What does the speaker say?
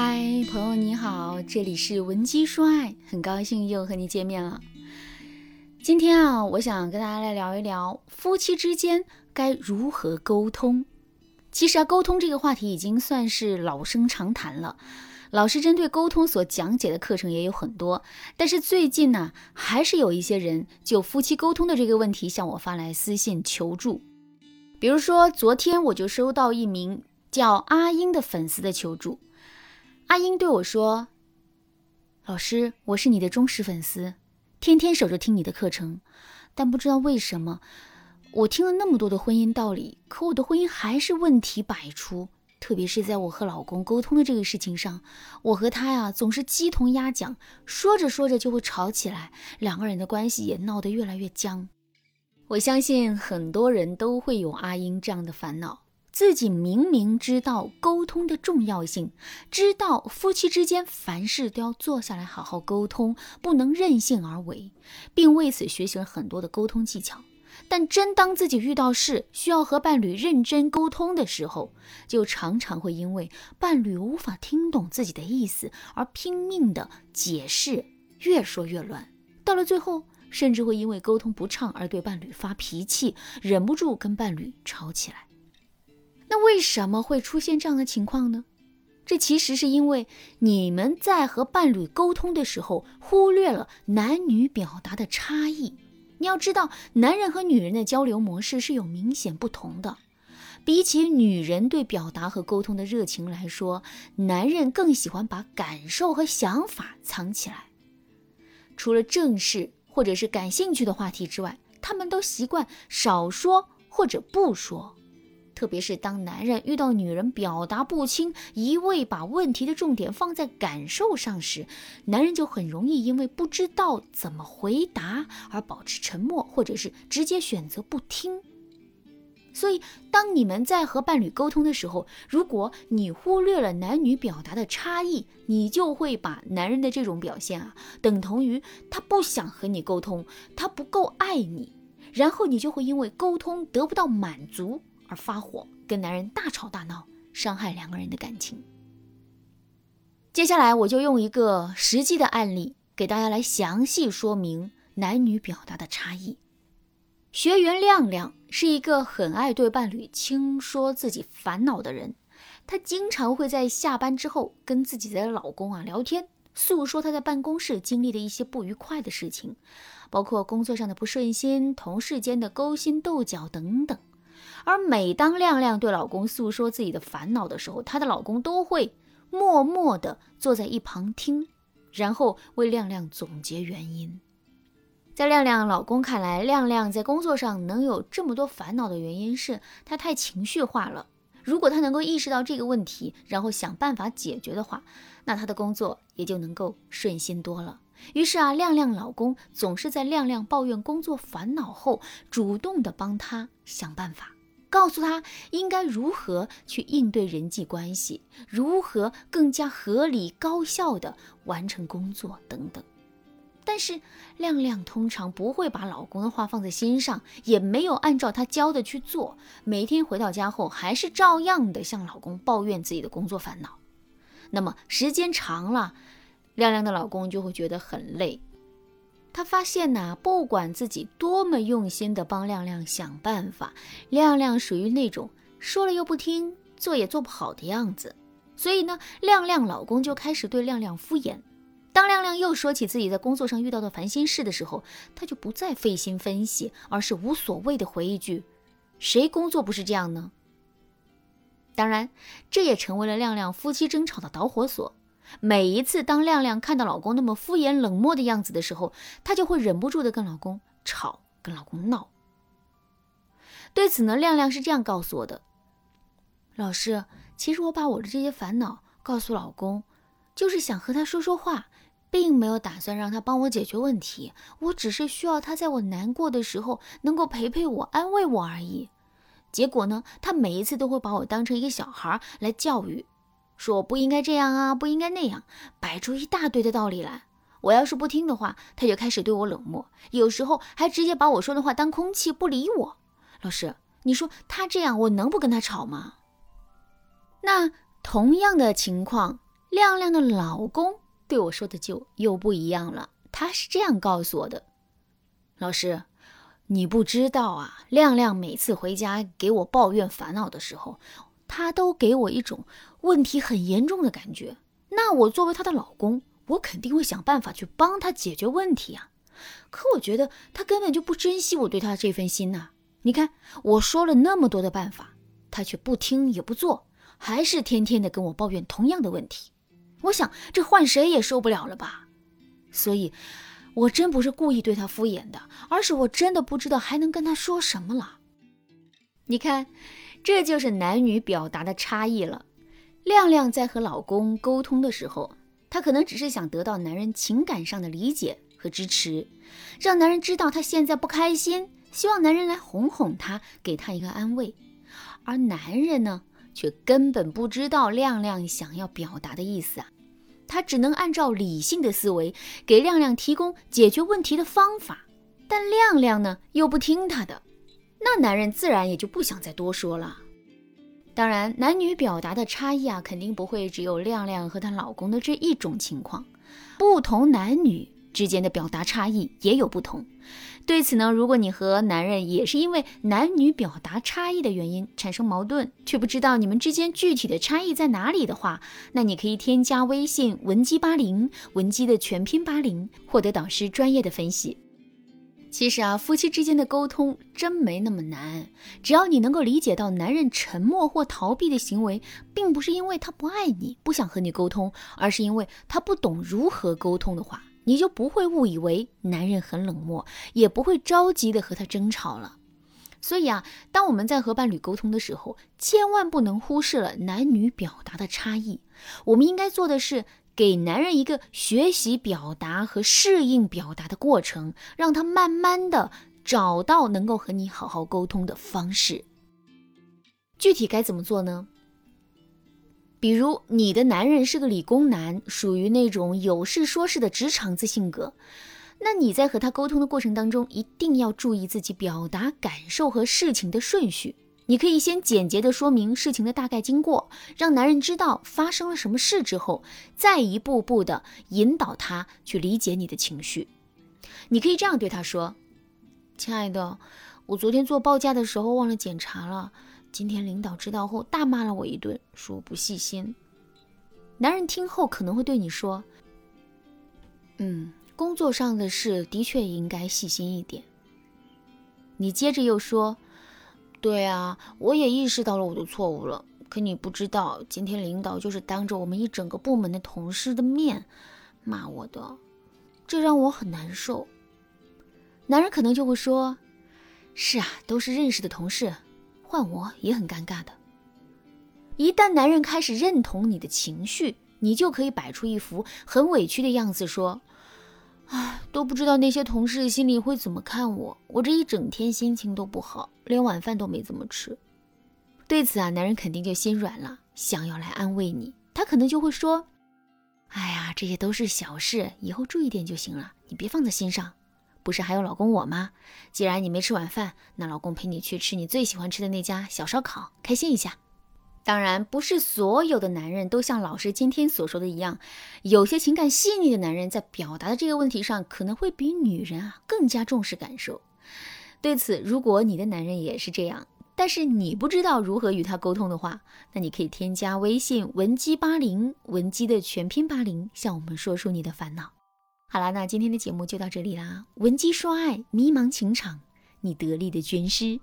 嗨，朋友你好，这里是文姬说爱，很高兴又和你见面了。今天啊，我想跟大家来聊一聊夫妻之间该如何沟通。其实啊，沟通这个话题已经算是老生常谈了，老师针对沟通所讲解的课程也有很多。但是最近呢，还是有一些人就夫妻沟通的这个问题向我发来私信求助。比如说，昨天我就收到一名叫阿英的粉丝的求助。阿英对我说：“老师，我是你的忠实粉丝，天天守着听你的课程，但不知道为什么，我听了那么多的婚姻道理，可我的婚姻还是问题百出。特别是在我和老公沟通的这个事情上，我和他呀总是鸡同鸭讲，说着说着就会吵起来，两个人的关系也闹得越来越僵。我相信很多人都会有阿英这样的烦恼。”自己明明知道沟通的重要性，知道夫妻之间凡事都要坐下来好好沟通，不能任性而为，并为此学习了很多的沟通技巧。但真当自己遇到事需要和伴侣认真沟通的时候，就常常会因为伴侣无法听懂自己的意思而拼命的解释，越说越乱。到了最后，甚至会因为沟通不畅而对伴侣发脾气，忍不住跟伴侣吵起来。为什么会出现这样的情况呢？这其实是因为你们在和伴侣沟通的时候，忽略了男女表达的差异。你要知道，男人和女人的交流模式是有明显不同的。比起女人对表达和沟通的热情来说，男人更喜欢把感受和想法藏起来。除了正事或者是感兴趣的话题之外，他们都习惯少说或者不说。特别是当男人遇到女人表达不清，一味把问题的重点放在感受上时，男人就很容易因为不知道怎么回答而保持沉默，或者是直接选择不听。所以，当你们在和伴侣沟通的时候，如果你忽略了男女表达的差异，你就会把男人的这种表现啊，等同于他不想和你沟通，他不够爱你，然后你就会因为沟通得不到满足。而发火，跟男人大吵大闹，伤害两个人的感情。接下来，我就用一个实际的案例给大家来详细说明男女表达的差异。学员亮亮是一个很爱对伴侣倾说自己烦恼的人，她经常会在下班之后跟自己的老公啊聊天，诉说她在办公室经历的一些不愉快的事情，包括工作上的不顺心、同事间的勾心斗角等等。而每当亮亮对老公诉说自己的烦恼的时候，她的老公都会默默地坐在一旁听，然后为亮亮总结原因。在亮亮老公看来，亮亮在工作上能有这么多烦恼的原因是她太情绪化了。如果她能够意识到这个问题，然后想办法解决的话，那她的工作也就能够顺心多了。于是啊，亮亮老公总是在亮亮抱怨工作烦恼后，主动的帮她想办法。告诉他应该如何去应对人际关系，如何更加合理高效的完成工作等等。但是亮亮通常不会把老公的话放在心上，也没有按照他教的去做。每天回到家后，还是照样的向老公抱怨自己的工作烦恼。那么时间长了，亮亮的老公就会觉得很累。他发现呐，不管自己多么用心的帮亮亮想办法，亮亮属于那种说了又不听，做也做不好的样子。所以呢，亮亮老公就开始对亮亮敷衍。当亮亮又说起自己在工作上遇到的烦心事的时候，他就不再费心分析，而是无所谓的回一句：“谁工作不是这样呢？”当然，这也成为了亮亮夫妻争吵的导火索。每一次当亮亮看到老公那么敷衍冷漠的样子的时候，她就会忍不住的跟老公吵，跟老公闹。对此呢，亮亮是这样告诉我的：“老师，其实我把我的这些烦恼告诉老公，就是想和他说说话，并没有打算让他帮我解决问题。我只是需要他在我难过的时候能够陪陪我、安慰我而已。结果呢，他每一次都会把我当成一个小孩来教育。”说不应该这样啊，不应该那样，摆出一大堆的道理来。我要是不听的话，他就开始对我冷漠，有时候还直接把我说的话当空气不理我。老师，你说他这样，我能不跟他吵吗？那同样的情况，亮亮的老公对我说的就又不一样了。他是这样告诉我的：“老师，你不知道啊，亮亮每次回家给我抱怨烦恼的时候，他都给我一种问题很严重的感觉。那我作为她的老公，我肯定会想办法去帮她解决问题啊。可我觉得她根本就不珍惜我对她这份心呐。你看，我说了那么多的办法，她却不听也不做，还是天天的跟我抱怨同样的问题。”我想，这换谁也受不了了吧？所以，我真不是故意对她敷衍的，而是我真的不知道还能跟她说什么了。你看，这就是男女表达的差异了。亮亮在和老公沟通的时候，她可能只是想得到男人情感上的理解和支持，让男人知道她现在不开心，希望男人来哄哄她，给她一个安慰。而男人呢？却根本不知道亮亮想要表达的意思啊！他只能按照理性的思维给亮亮提供解决问题的方法，但亮亮呢又不听他的，那男人自然也就不想再多说了。当然，男女表达的差异啊，肯定不会只有亮亮和她老公的这一种情况，不同男女之间的表达差异也有不同。对此呢，如果你和男人也是因为男女表达差异的原因产生矛盾，却不知道你们之间具体的差异在哪里的话，那你可以添加微信文姬八零，文姬的全拼八零，获得导师专业的分析。其实啊，夫妻之间的沟通真没那么难，只要你能够理解到男人沉默或逃避的行为，并不是因为他不爱你，不想和你沟通，而是因为他不懂如何沟通的话。你就不会误以为男人很冷漠，也不会着急的和他争吵了。所以啊，当我们在和伴侣沟通的时候，千万不能忽视了男女表达的差异。我们应该做的是给男人一个学习表达和适应表达的过程，让他慢慢的找到能够和你好好沟通的方式。具体该怎么做呢？比如你的男人是个理工男，属于那种有事说事的直肠子性格，那你在和他沟通的过程当中，一定要注意自己表达感受和事情的顺序。你可以先简洁的说明事情的大概经过，让男人知道发生了什么事之后，再一步步的引导他去理解你的情绪。你可以这样对他说：“亲爱的，我昨天做报价的时候忘了检查了。”今天领导知道后大骂了我一顿，说我不细心。男人听后可能会对你说：“嗯，工作上的事的确应该细心一点。”你接着又说：“对啊，我也意识到了我的错误了。可你不知道，今天领导就是当着我们一整个部门的同事的面骂我的，这让我很难受。”男人可能就会说：“是啊，都是认识的同事。”换我也很尴尬的。一旦男人开始认同你的情绪，你就可以摆出一副很委屈的样子，说：“唉，都不知道那些同事心里会怎么看我。我这一整天心情都不好，连晚饭都没怎么吃。”对此啊，男人肯定就心软了，想要来安慰你。他可能就会说：“哎呀，这些都是小事，以后注意点就行了，你别放在心上。”不是还有老公我吗？既然你没吃晚饭，那老公陪你去吃你最喜欢吃的那家小烧烤，开心一下。当然，不是所有的男人都像老师今天所说的一样，有些情感细腻的男人在表达的这个问题上，可能会比女人啊更加重视感受。对此，如果你的男人也是这样，但是你不知道如何与他沟通的话，那你可以添加微信文姬八零，文姬的全拼八零，向我们说出你的烦恼。好了，那今天的节目就到这里啦。文姬说爱，迷茫情场，你得力的军师。